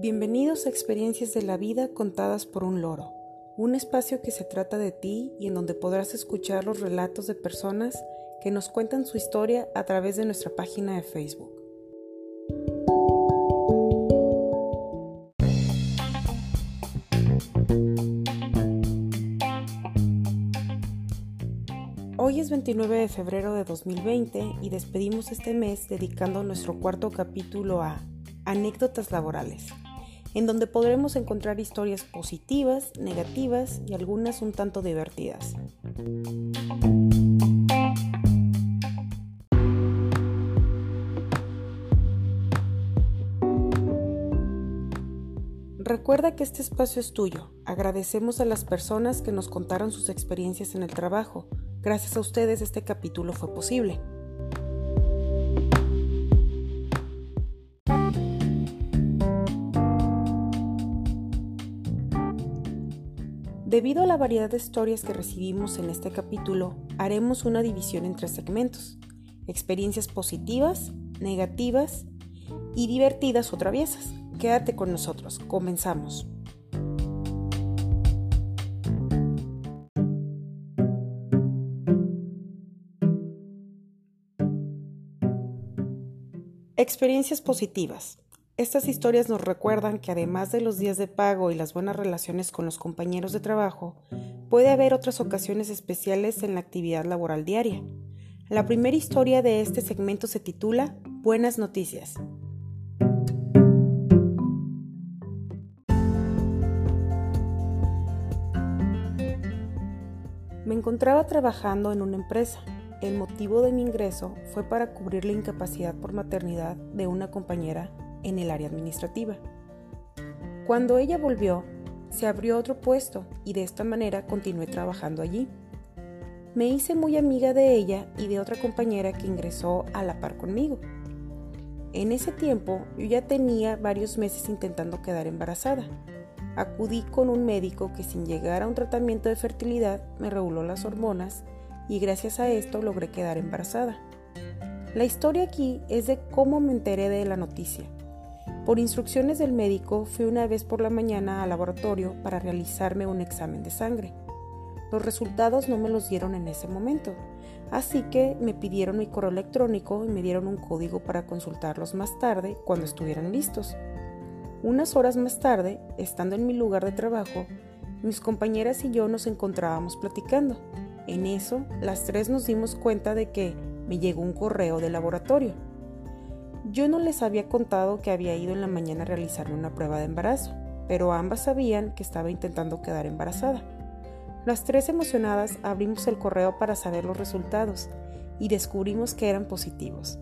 Bienvenidos a Experiencias de la Vida contadas por un loro, un espacio que se trata de ti y en donde podrás escuchar los relatos de personas que nos cuentan su historia a través de nuestra página de Facebook. Hoy es 29 de febrero de 2020 y despedimos este mes dedicando nuestro cuarto capítulo a anécdotas laborales, en donde podremos encontrar historias positivas, negativas y algunas un tanto divertidas. Recuerda que este espacio es tuyo. Agradecemos a las personas que nos contaron sus experiencias en el trabajo. Gracias a ustedes este capítulo fue posible. Debido a la variedad de historias que recibimos en este capítulo, haremos una división en tres segmentos. Experiencias positivas, negativas y divertidas o traviesas. Quédate con nosotros, comenzamos. Experiencias positivas. Estas historias nos recuerdan que además de los días de pago y las buenas relaciones con los compañeros de trabajo, puede haber otras ocasiones especiales en la actividad laboral diaria. La primera historia de este segmento se titula Buenas noticias. Me encontraba trabajando en una empresa. El motivo de mi ingreso fue para cubrir la incapacidad por maternidad de una compañera en el área administrativa. Cuando ella volvió, se abrió otro puesto y de esta manera continué trabajando allí. Me hice muy amiga de ella y de otra compañera que ingresó a la par conmigo. En ese tiempo yo ya tenía varios meses intentando quedar embarazada. Acudí con un médico que sin llegar a un tratamiento de fertilidad me reguló las hormonas y gracias a esto logré quedar embarazada. La historia aquí es de cómo me enteré de la noticia. Por instrucciones del médico fui una vez por la mañana al laboratorio para realizarme un examen de sangre. Los resultados no me los dieron en ese momento, así que me pidieron mi correo electrónico y me dieron un código para consultarlos más tarde cuando estuvieran listos. Unas horas más tarde, estando en mi lugar de trabajo, mis compañeras y yo nos encontrábamos platicando. En eso, las tres nos dimos cuenta de que me llegó un correo del laboratorio. Yo no les había contado que había ido en la mañana a realizarme una prueba de embarazo, pero ambas sabían que estaba intentando quedar embarazada. Las tres emocionadas abrimos el correo para saber los resultados y descubrimos que eran positivos.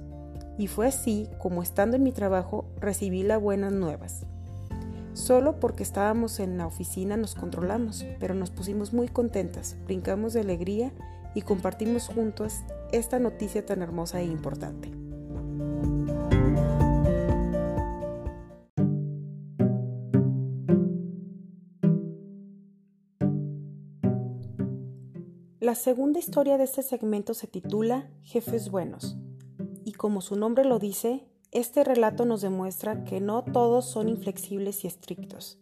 Y fue así como estando en mi trabajo recibí las buenas nuevas. Solo porque estábamos en la oficina nos controlamos, pero nos pusimos muy contentas, brincamos de alegría y compartimos juntos esta noticia tan hermosa e importante. La segunda historia de este segmento se titula Jefes Buenos, y como su nombre lo dice, este relato nos demuestra que no todos son inflexibles y estrictos.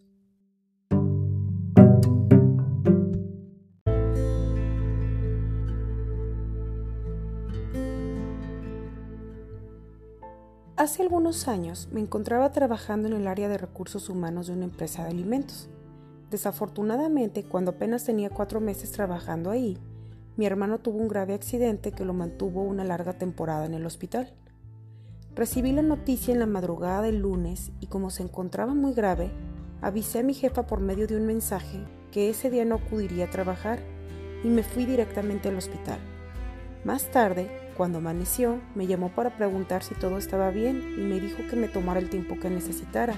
Hace algunos años me encontraba trabajando en el área de recursos humanos de una empresa de alimentos. Desafortunadamente, cuando apenas tenía cuatro meses trabajando ahí, mi hermano tuvo un grave accidente que lo mantuvo una larga temporada en el hospital. Recibí la noticia en la madrugada del lunes y como se encontraba muy grave, avisé a mi jefa por medio de un mensaje que ese día no acudiría a trabajar y me fui directamente al hospital. Más tarde, cuando amaneció, me llamó para preguntar si todo estaba bien y me dijo que me tomara el tiempo que necesitara,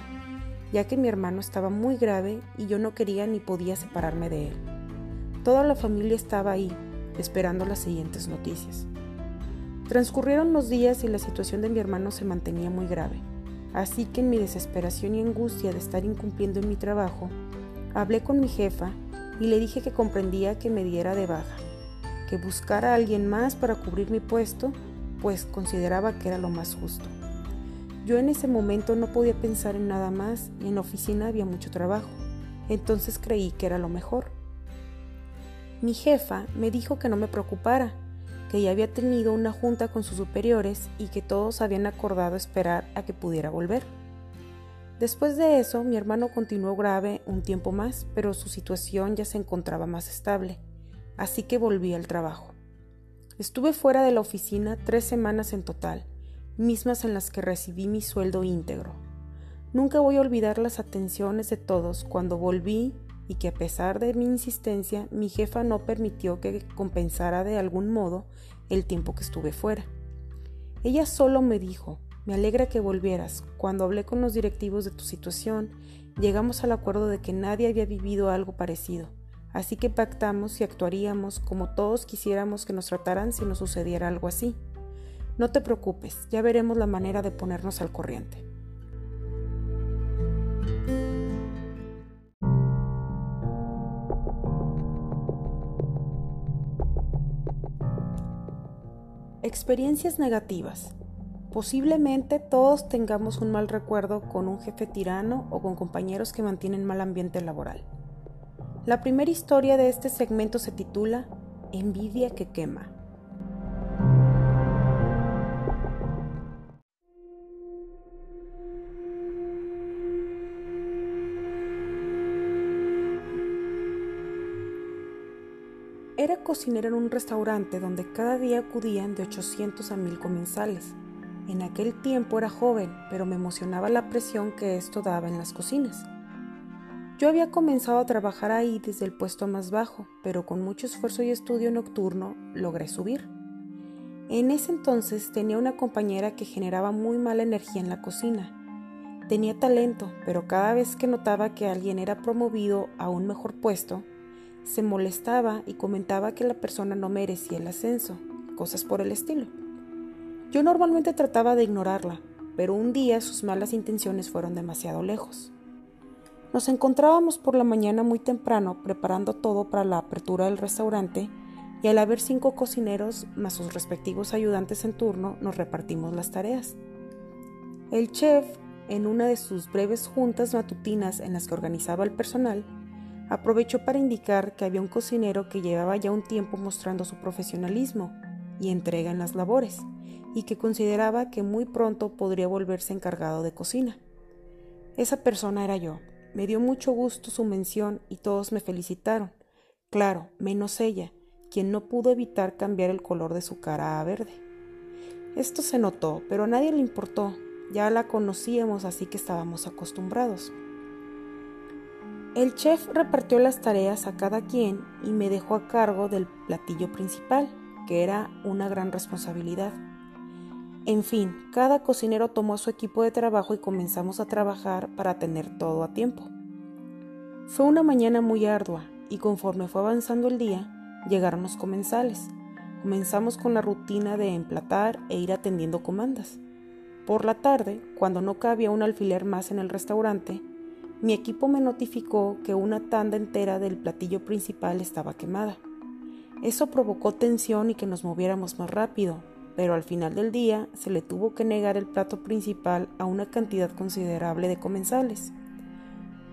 ya que mi hermano estaba muy grave y yo no quería ni podía separarme de él. Toda la familia estaba ahí, esperando las siguientes noticias. Transcurrieron los días y la situación de mi hermano se mantenía muy grave, así que en mi desesperación y angustia de estar incumpliendo en mi trabajo, hablé con mi jefa y le dije que comprendía que me diera de baja, que buscara a alguien más para cubrir mi puesto, pues consideraba que era lo más justo. Yo en ese momento no podía pensar en nada más y en la oficina había mucho trabajo, entonces creí que era lo mejor. Mi jefa me dijo que no me preocupara, que ya había tenido una junta con sus superiores y que todos habían acordado esperar a que pudiera volver. Después de eso, mi hermano continuó grave un tiempo más, pero su situación ya se encontraba más estable, así que volví al trabajo. Estuve fuera de la oficina tres semanas en total, mismas en las que recibí mi sueldo íntegro. Nunca voy a olvidar las atenciones de todos cuando volví y que a pesar de mi insistencia, mi jefa no permitió que compensara de algún modo el tiempo que estuve fuera. Ella solo me dijo, me alegra que volvieras. Cuando hablé con los directivos de tu situación, llegamos al acuerdo de que nadie había vivido algo parecido, así que pactamos y actuaríamos como todos quisiéramos que nos trataran si nos sucediera algo así. No te preocupes, ya veremos la manera de ponernos al corriente. Experiencias negativas. Posiblemente todos tengamos un mal recuerdo con un jefe tirano o con compañeros que mantienen mal ambiente laboral. La primera historia de este segmento se titula Envidia que quema. Cocinera en un restaurante donde cada día acudían de 800 a 1000 comensales. En aquel tiempo era joven, pero me emocionaba la presión que esto daba en las cocinas. Yo había comenzado a trabajar ahí desde el puesto más bajo, pero con mucho esfuerzo y estudio nocturno logré subir. En ese entonces tenía una compañera que generaba muy mala energía en la cocina. Tenía talento, pero cada vez que notaba que alguien era promovido a un mejor puesto, se molestaba y comentaba que la persona no merecía el ascenso, cosas por el estilo. Yo normalmente trataba de ignorarla, pero un día sus malas intenciones fueron demasiado lejos. Nos encontrábamos por la mañana muy temprano preparando todo para la apertura del restaurante y al haber cinco cocineros más sus respectivos ayudantes en turno nos repartimos las tareas. El chef, en una de sus breves juntas matutinas en las que organizaba el personal, aprovechó para indicar que había un cocinero que llevaba ya un tiempo mostrando su profesionalismo y entrega en las labores y que consideraba que muy pronto podría volverse encargado de cocina. Esa persona era yo. Me dio mucho gusto su mención y todos me felicitaron. Claro, menos ella, quien no pudo evitar cambiar el color de su cara a verde. Esto se notó, pero a nadie le importó. Ya la conocíamos, así que estábamos acostumbrados. El chef repartió las tareas a cada quien y me dejó a cargo del platillo principal, que era una gran responsabilidad. En fin, cada cocinero tomó su equipo de trabajo y comenzamos a trabajar para tener todo a tiempo. Fue una mañana muy ardua y conforme fue avanzando el día, llegaron los comensales. Comenzamos con la rutina de emplatar e ir atendiendo comandas. Por la tarde, cuando no cabía un alfiler más en el restaurante, mi equipo me notificó que una tanda entera del platillo principal estaba quemada. Eso provocó tensión y que nos moviéramos más rápido, pero al final del día se le tuvo que negar el plato principal a una cantidad considerable de comensales.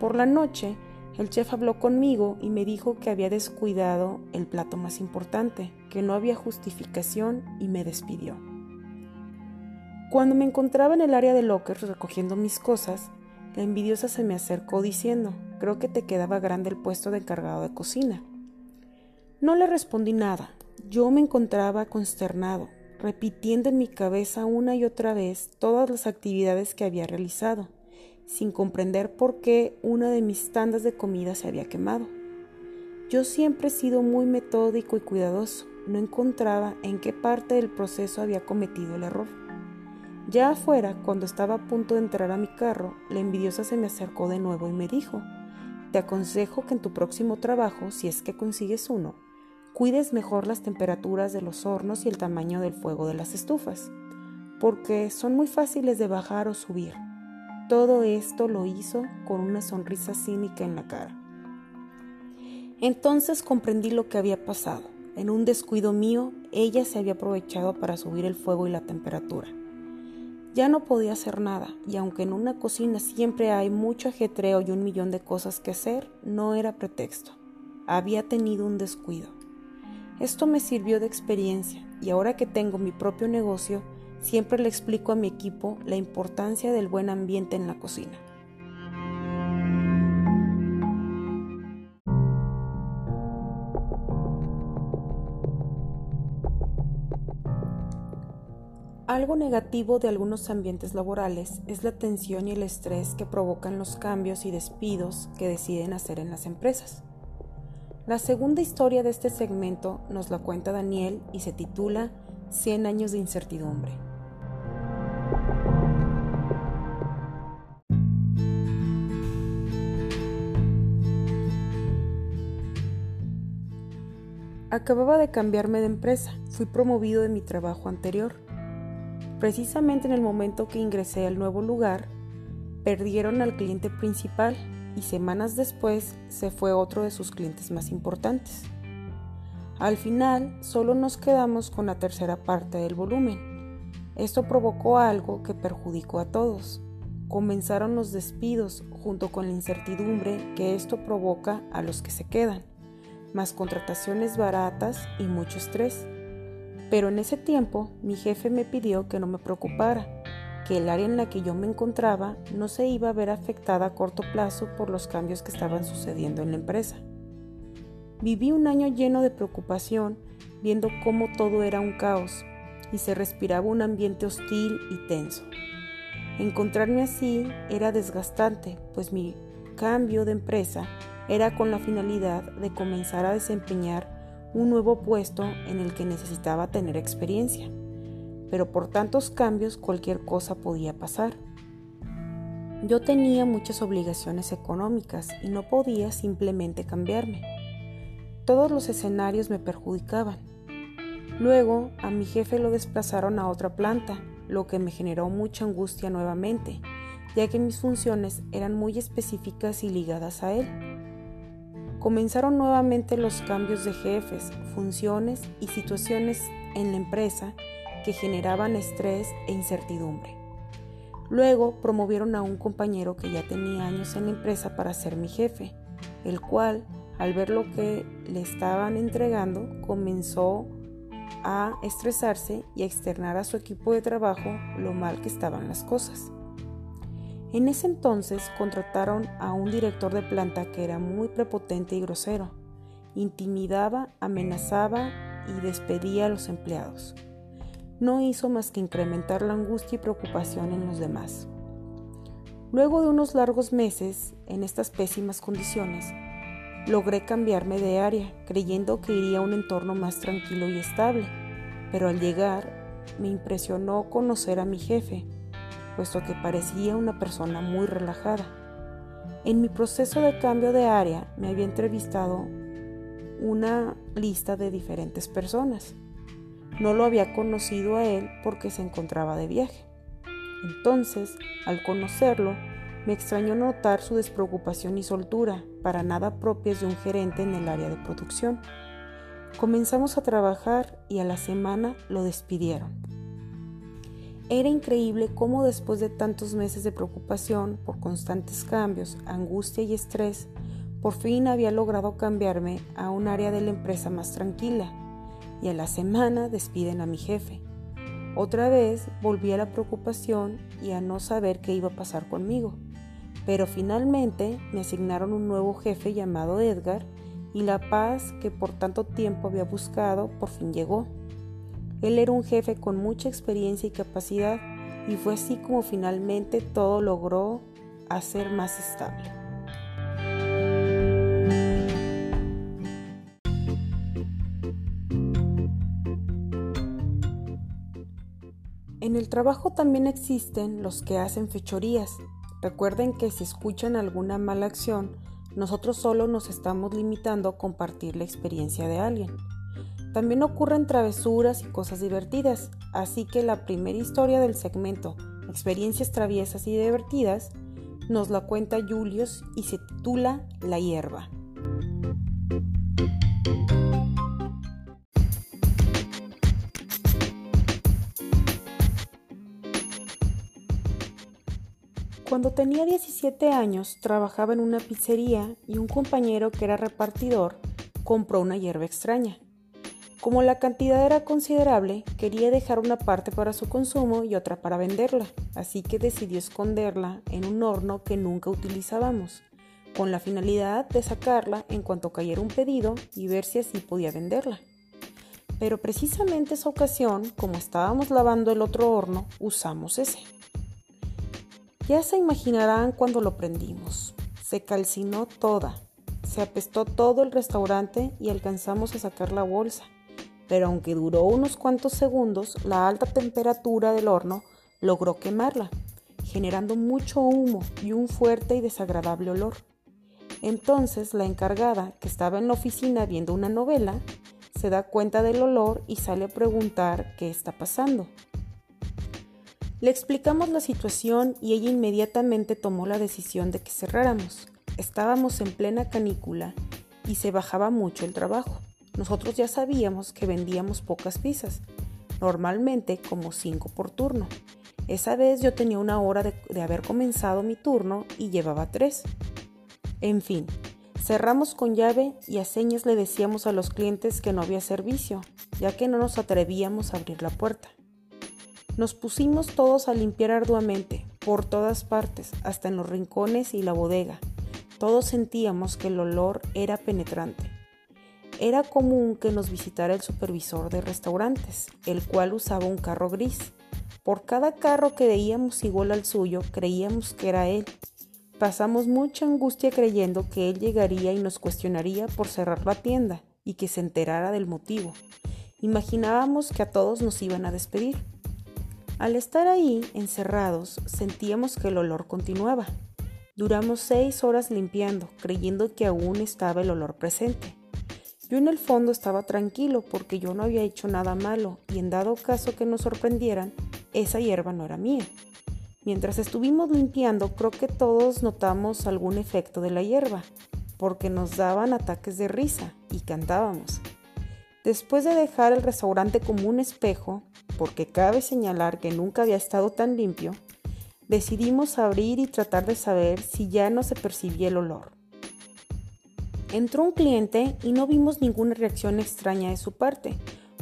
Por la noche, el chef habló conmigo y me dijo que había descuidado el plato más importante, que no había justificación y me despidió. Cuando me encontraba en el área de lockers recogiendo mis cosas, la envidiosa se me acercó diciendo, creo que te quedaba grande el puesto de encargado de cocina. No le respondí nada. Yo me encontraba consternado repitiendo en mi cabeza una y otra vez todas las actividades que había realizado, sin comprender por qué una de mis tandas de comida se había quemado. Yo siempre he sido muy metódico y cuidadoso, no encontraba en qué parte del proceso había cometido el error. Ya afuera, cuando estaba a punto de entrar a mi carro, la envidiosa se me acercó de nuevo y me dijo, te aconsejo que en tu próximo trabajo, si es que consigues uno, cuides mejor las temperaturas de los hornos y el tamaño del fuego de las estufas, porque son muy fáciles de bajar o subir. Todo esto lo hizo con una sonrisa cínica en la cara. Entonces comprendí lo que había pasado. En un descuido mío, ella se había aprovechado para subir el fuego y la temperatura. Ya no podía hacer nada, y aunque en una cocina siempre hay mucho ajetreo y un millón de cosas que hacer, no era pretexto. Había tenido un descuido. Esto me sirvió de experiencia, y ahora que tengo mi propio negocio, siempre le explico a mi equipo la importancia del buen ambiente en la cocina. Algo negativo de algunos ambientes laborales es la tensión y el estrés que provocan los cambios y despidos que deciden hacer en las empresas. La segunda historia de este segmento nos la cuenta Daniel y se titula 100 años de incertidumbre. Acababa de cambiarme de empresa, fui promovido de mi trabajo anterior Precisamente en el momento que ingresé al nuevo lugar, perdieron al cliente principal y semanas después se fue otro de sus clientes más importantes. Al final, solo nos quedamos con la tercera parte del volumen. Esto provocó algo que perjudicó a todos. Comenzaron los despidos junto con la incertidumbre que esto provoca a los que se quedan, más contrataciones baratas y mucho estrés. Pero en ese tiempo mi jefe me pidió que no me preocupara, que el área en la que yo me encontraba no se iba a ver afectada a corto plazo por los cambios que estaban sucediendo en la empresa. Viví un año lleno de preocupación viendo cómo todo era un caos y se respiraba un ambiente hostil y tenso. Encontrarme así era desgastante, pues mi cambio de empresa era con la finalidad de comenzar a desempeñar un nuevo puesto en el que necesitaba tener experiencia, pero por tantos cambios cualquier cosa podía pasar. Yo tenía muchas obligaciones económicas y no podía simplemente cambiarme. Todos los escenarios me perjudicaban. Luego a mi jefe lo desplazaron a otra planta, lo que me generó mucha angustia nuevamente, ya que mis funciones eran muy específicas y ligadas a él. Comenzaron nuevamente los cambios de jefes, funciones y situaciones en la empresa que generaban estrés e incertidumbre. Luego promovieron a un compañero que ya tenía años en la empresa para ser mi jefe, el cual, al ver lo que le estaban entregando, comenzó a estresarse y a externar a su equipo de trabajo lo mal que estaban las cosas. En ese entonces contrataron a un director de planta que era muy prepotente y grosero. Intimidaba, amenazaba y despedía a los empleados. No hizo más que incrementar la angustia y preocupación en los demás. Luego de unos largos meses en estas pésimas condiciones, logré cambiarme de área, creyendo que iría a un entorno más tranquilo y estable, pero al llegar me impresionó conocer a mi jefe, puesto que parecía una persona muy relajada. En mi proceso de cambio de área me había entrevistado una lista de diferentes personas. No lo había conocido a él porque se encontraba de viaje. Entonces, al conocerlo, me extrañó notar su despreocupación y soltura, para nada propias de un gerente en el área de producción. Comenzamos a trabajar y a la semana lo despidieron. Era increíble cómo después de tantos meses de preocupación por constantes cambios, angustia y estrés, por fin había logrado cambiarme a un área de la empresa más tranquila y a la semana despiden a mi jefe. Otra vez volví a la preocupación y a no saber qué iba a pasar conmigo, pero finalmente me asignaron un nuevo jefe llamado Edgar y la paz que por tanto tiempo había buscado por fin llegó. Él era un jefe con mucha experiencia y capacidad y fue así como finalmente todo logró hacer más estable. En el trabajo también existen los que hacen fechorías. Recuerden que si escuchan alguna mala acción, nosotros solo nos estamos limitando a compartir la experiencia de alguien. También ocurren travesuras y cosas divertidas, así que la primera historia del segmento Experiencias traviesas y divertidas nos la cuenta Julius y se titula La hierba. Cuando tenía 17 años trabajaba en una pizzería y un compañero que era repartidor compró una hierba extraña. Como la cantidad era considerable, quería dejar una parte para su consumo y otra para venderla, así que decidió esconderla en un horno que nunca utilizábamos, con la finalidad de sacarla en cuanto cayera un pedido y ver si así podía venderla. Pero precisamente esa ocasión, como estábamos lavando el otro horno, usamos ese. Ya se imaginarán cuando lo prendimos. Se calcinó toda, se apestó todo el restaurante y alcanzamos a sacar la bolsa pero aunque duró unos cuantos segundos, la alta temperatura del horno logró quemarla, generando mucho humo y un fuerte y desagradable olor. Entonces la encargada, que estaba en la oficina viendo una novela, se da cuenta del olor y sale a preguntar qué está pasando. Le explicamos la situación y ella inmediatamente tomó la decisión de que cerráramos. Estábamos en plena canícula y se bajaba mucho el trabajo. Nosotros ya sabíamos que vendíamos pocas pizzas, normalmente como cinco por turno. Esa vez yo tenía una hora de, haber comenzado mi turno y llevaba tres. En fin, cerramos con llave y a señas le decíamos a los clientes que no había servicio, ya que no nos atrevíamos a abrir la puerta. Nos pusimos todos a limpiar arduamente, por todas partes, hasta en los rincones y la bodega. Todos sentíamos que el olor era penetrante. Era común que nos visitara el supervisor de restaurantes, el cual usaba un carro gris. Por cada carro que veíamos igual al suyo, creíamos que era él. Pasamos mucha angustia creyendo que él llegaría y nos cuestionaría por cerrar la tienda y que se enterara del motivo. Imaginábamos que a todos nos iban a despedir. Al estar ahí, encerrados, sentíamos que el olor continuaba. Duramos seis horas limpiando, creyendo que aún estaba el olor presente. Yo en el fondo estaba tranquilo porque yo no había hecho nada malo y en dado caso que nos sorprendieran, esa hierba no era mía. Mientras estuvimos limpiando, creo que todos notamos algún efecto de la hierba, porque nos daban ataques de risa y cantábamos. Después de dejar el restaurante como un espejo, porque cabe señalar que nunca había estado tan limpio, decidimos abrir y tratar de saber si ya no se percibía el olor. Entró un cliente y no vimos ninguna reacción extraña de su parte,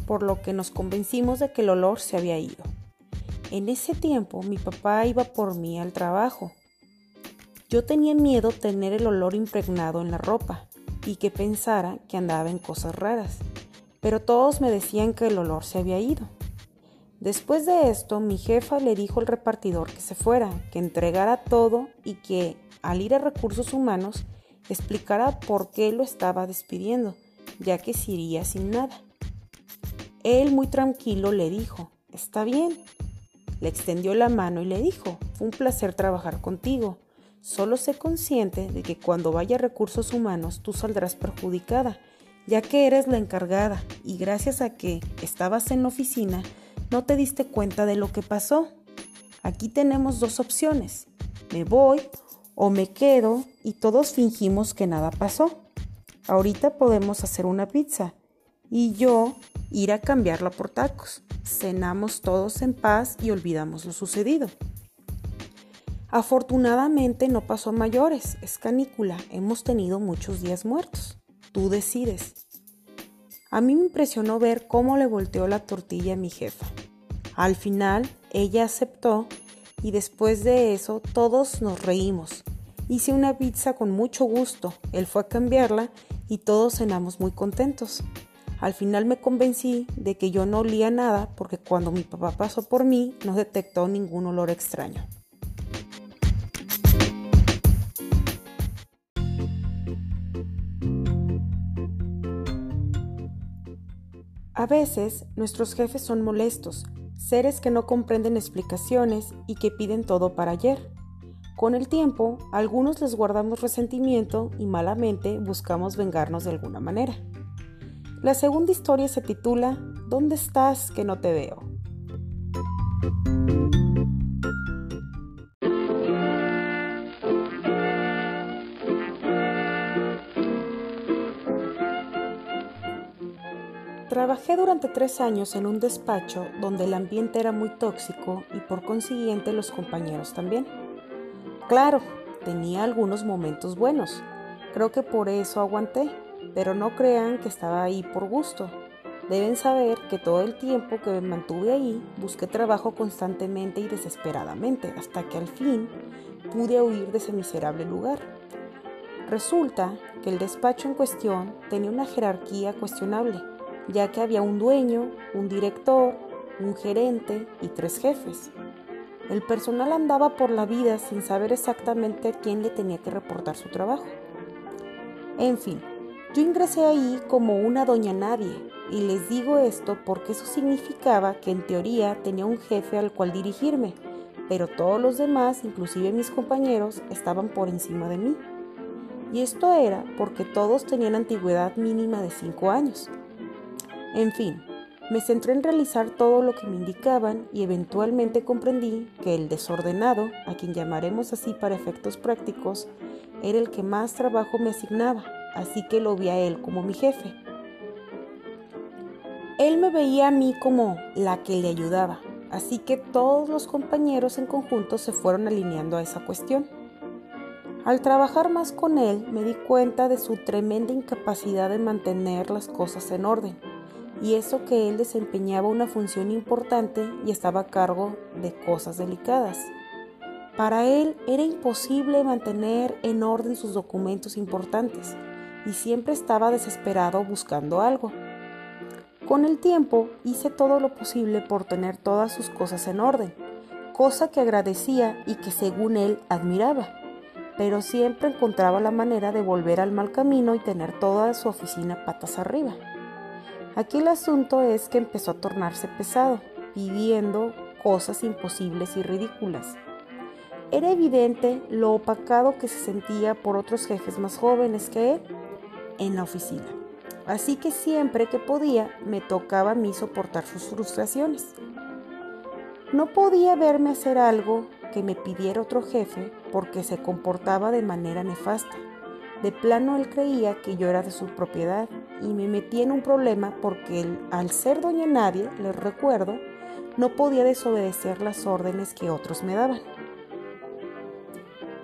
por lo que nos convencimos de que el olor se había ido. En ese tiempo mi papá iba por mí al trabajo. Yo tenía miedo tener el olor impregnado en la ropa y que pensara que andaba en cosas raras, pero todos me decían que el olor se había ido. Después de esto, mi jefa le dijo al repartidor que se fuera, que entregara todo y que, al ir a recursos humanos, explicara por qué lo estaba despidiendo, ya que se iría sin nada. Él muy tranquilo le dijo, está bien. Le extendió la mano y le dijo, fue un placer trabajar contigo. Solo sé consciente de que cuando vaya a recursos humanos tú saldrás perjudicada, ya que eres la encargada y gracias a que estabas en la oficina no te diste cuenta de lo que pasó. Aquí tenemos dos opciones. Me voy o me quedo y todos fingimos que nada pasó. Ahorita podemos hacer una pizza y yo ir a cambiarla por tacos. Cenamos todos en paz y olvidamos lo sucedido. Afortunadamente no pasó mayores, es canícula, hemos tenido muchos días muertos. Tú decides. A mí me impresionó ver cómo le volteó la tortilla a mi jefa. Al final, ella aceptó y después de eso todos nos reímos. Hice una pizza con mucho gusto, él fue a cambiarla y todos cenamos muy contentos. Al final me convencí de que yo no olía nada porque cuando mi papá pasó por mí no detectó ningún olor extraño. A veces nuestros jefes son molestos seres que no comprenden explicaciones y que piden todo para ayer. Con el tiempo, a algunos les guardamos resentimiento y malamente buscamos vengarnos de alguna manera. La segunda historia se titula ¿Dónde estás que no te veo? Trabajé durante tres años en un despacho donde el ambiente era muy tóxico y por consiguiente los compañeros también. claro, tenía algunos momentos buenos. Creo que por eso aguanté, pero no crean que estaba ahí por gusto. Deben saber que todo el tiempo que me mantuve ahí busqué trabajo constantemente y desesperadamente hasta que al fin pude huir de ese miserable lugar. Resulta que el despacho en cuestión tenía una jerarquía cuestionable, ya que había un dueño, un director, un gerente y tres jefes. El personal andaba por la vida sin saber exactamente a quién le tenía que reportar su trabajo. En fin, yo ingresé ahí como una doña nadie, y les digo esto porque eso significaba que en teoría tenía un jefe al cual dirigirme, pero todos los demás, inclusive mis compañeros, estaban por encima de mí. Y esto era porque todos tenían antigüedad mínima de 5 años. En fin, me centré en realizar todo lo que me indicaban y eventualmente comprendí que el desordenado, a quien llamaremos así para efectos prácticos, era el que más trabajo me asignaba, así que lo vi a él como mi jefe. Él me veía a mí como la que le ayudaba, así que todos los compañeros en conjunto se fueron alineando a esa cuestión. Al trabajar más con él me di cuenta de su tremenda incapacidad de mantener las cosas en orden, y eso que él desempeñaba una función importante y estaba a cargo de cosas delicadas. Para él era imposible mantener en orden sus documentos importantes, y siempre estaba desesperado buscando algo. Con el tiempo hice todo lo posible por tener todas sus cosas en orden, cosa que agradecía y que según él admiraba, pero siempre encontraba la manera de volver al mal camino y tener toda su oficina patas arriba. Aquí el asunto es que empezó a tornarse pesado, pidiendo cosas imposibles y ridículas. Era evidente lo opacado que se sentía por otros jefes más jóvenes que él en la oficina así que siempre que podía me tocaba a mí soportar sus frustraciones. No podía verme hacer algo que me pidiera otro jefe porque se comportaba de manera nefasta. De plano él creía que yo era de su propiedad y me metí en un problema porque él, al ser doña nadie, les recuerdo, no podía desobedecer las órdenes que otros me daban.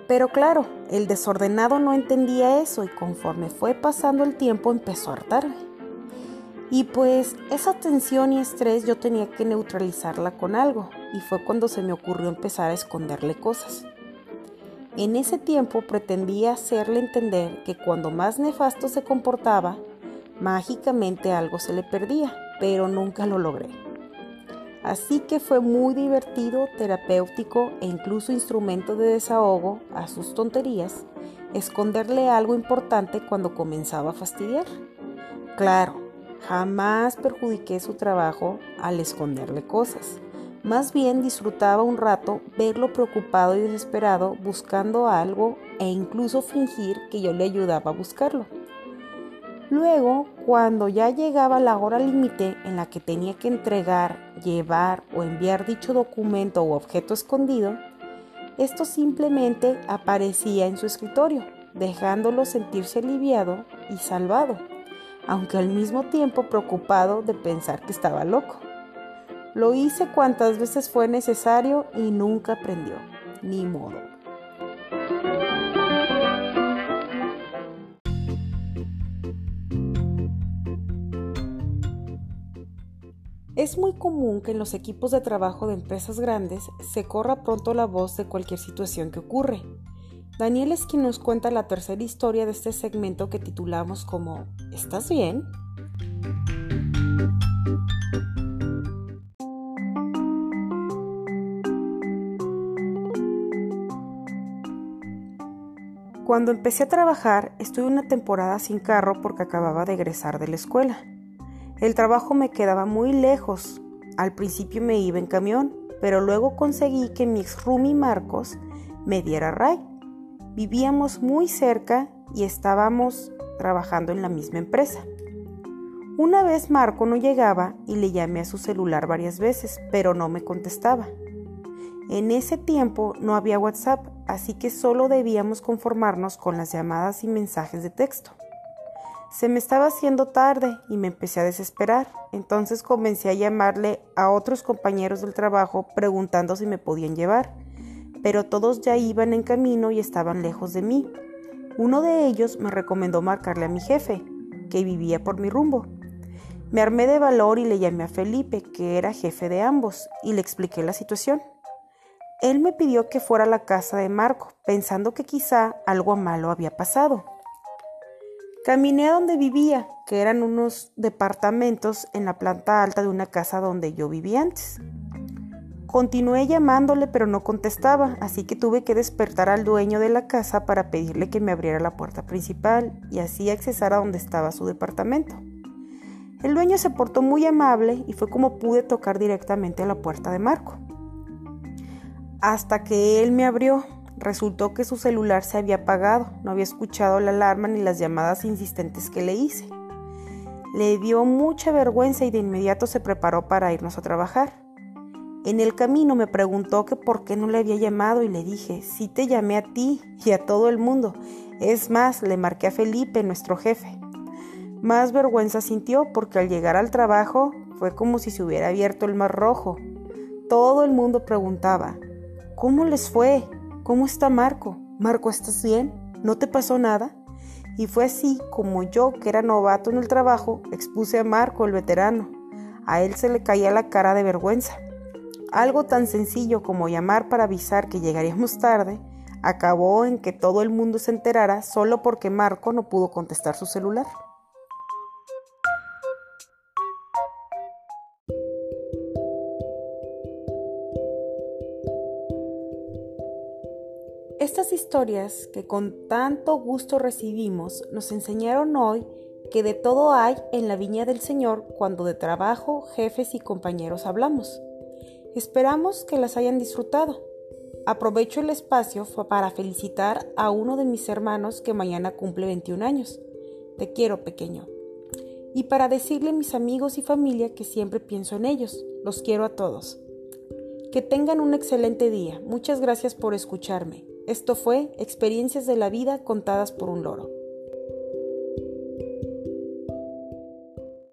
Pero claro, el desordenado no entendía eso y conforme fue pasando el tiempo empezó a hartarme. Y pues esa tensión y estrés yo tenía que neutralizarla con algo y fue cuando se me ocurrió empezar a esconderle cosas. En ese tiempo pretendía hacerle entender que cuando más nefasto se comportaba, mágicamente algo se le perdía, pero nunca lo logré. Así que fue muy divertido, terapéutico e incluso instrumento de desahogo a sus tonterías, esconderle algo importante cuando comenzaba a fastidiar. Claro, jamás perjudiqué su trabajo al esconderle cosas. Más bien disfrutaba un rato verlo preocupado y desesperado buscando algo e incluso fingir que yo le ayudaba a buscarlo. Luego, cuando ya llegaba la hora límite en la que tenía que entregar, llevar o enviar dicho documento u objeto escondido, esto simplemente aparecía en su escritorio, dejándolo sentirse aliviado y salvado, aunque al mismo tiempo preocupado de pensar que estaba loco. Lo hice cuantas veces fue necesario y nunca aprendió, ni modo. Es muy común que en los equipos de trabajo de empresas grandes se corra pronto la voz de cualquier situación que ocurre. Daniel es quien nos cuenta la tercera historia de este segmento que titulamos como ¿Estás bien? Cuando empecé a trabajar, estuve una temporada sin carro porque acababa de egresar de la escuela. El trabajo me quedaba muy lejos. Al principio me iba en camión, pero luego conseguí que mi ex Marcos me diera ray. Vivíamos muy cerca y estábamos trabajando en la misma empresa. Una vez Marco no llegaba y le llamé a su celular varias veces, pero no me contestaba. En ese tiempo no había WhatsApp, así que solo debíamos conformarnos con las llamadas y mensajes de texto. Se me estaba haciendo tarde y me empecé a desesperar. Entonces comencé a llamarle a otros compañeros del trabajo preguntando si me podían llevar. pero todos ya iban en camino y estaban lejos de mí. Uno de ellos me recomendó marcarle a mi jefe, que vivía por mi rumbo. Me armé de valor y le llamé a Felipe, que era jefe de ambos, y le expliqué la situación. Él me pidió que fuera a la casa de Marco, pensando que quizá algo malo había pasado. Caminé a donde vivía, que eran unos departamentos en la planta alta de una casa donde yo vivía antes. Continué llamándole pero no contestaba, así que tuve que despertar al dueño de la casa para pedirle que me abriera la puerta principal y así accesar a donde estaba su departamento. El dueño se portó muy amable y fue como pude tocar directamente a la puerta de Marco. Hasta que él me abrió, resultó que su celular se había apagado, no había escuchado la alarma ni las llamadas insistentes que le hice. Le dio mucha vergüenza y de inmediato se preparó para irnos a trabajar. En el camino me preguntó que por qué no le había llamado y le dije, sí te llamé a ti y a todo el mundo. Es más, le marqué a Felipe, nuestro jefe. Más vergüenza sintió porque al llegar al trabajo fue como si se hubiera abierto el mar rojo. Todo el mundo preguntaba, ¿cómo les fue? ¿Cómo está Marco? Marco, ¿estás bien? ¿No te pasó nada? Y fue así como yo, que era novato en el trabajo, expuse a Marco, el veterano. A él se le caía la cara de vergüenza. Algo tan sencillo como llamar para avisar que llegaríamos tarde acabó en que todo el mundo se enterara solo porque Marco no pudo contestar su celular. Estas historias que con tanto gusto recibimos nos enseñaron hoy que de todo hay en la viña del Señor cuando de trabajo, jefes y compañeros hablamos. Esperamos que las hayan disfrutado. Aprovecho el espacio para felicitar a uno de mis hermanos que mañana cumple 21 años. Te quiero, pequeño. Y para decirle a mis amigos y familia que siempre pienso en ellos. Los quiero a todos. Que tengan un excelente día. Muchas gracias por escucharme. Esto fue Experiencias de la Vida contadas por un loro.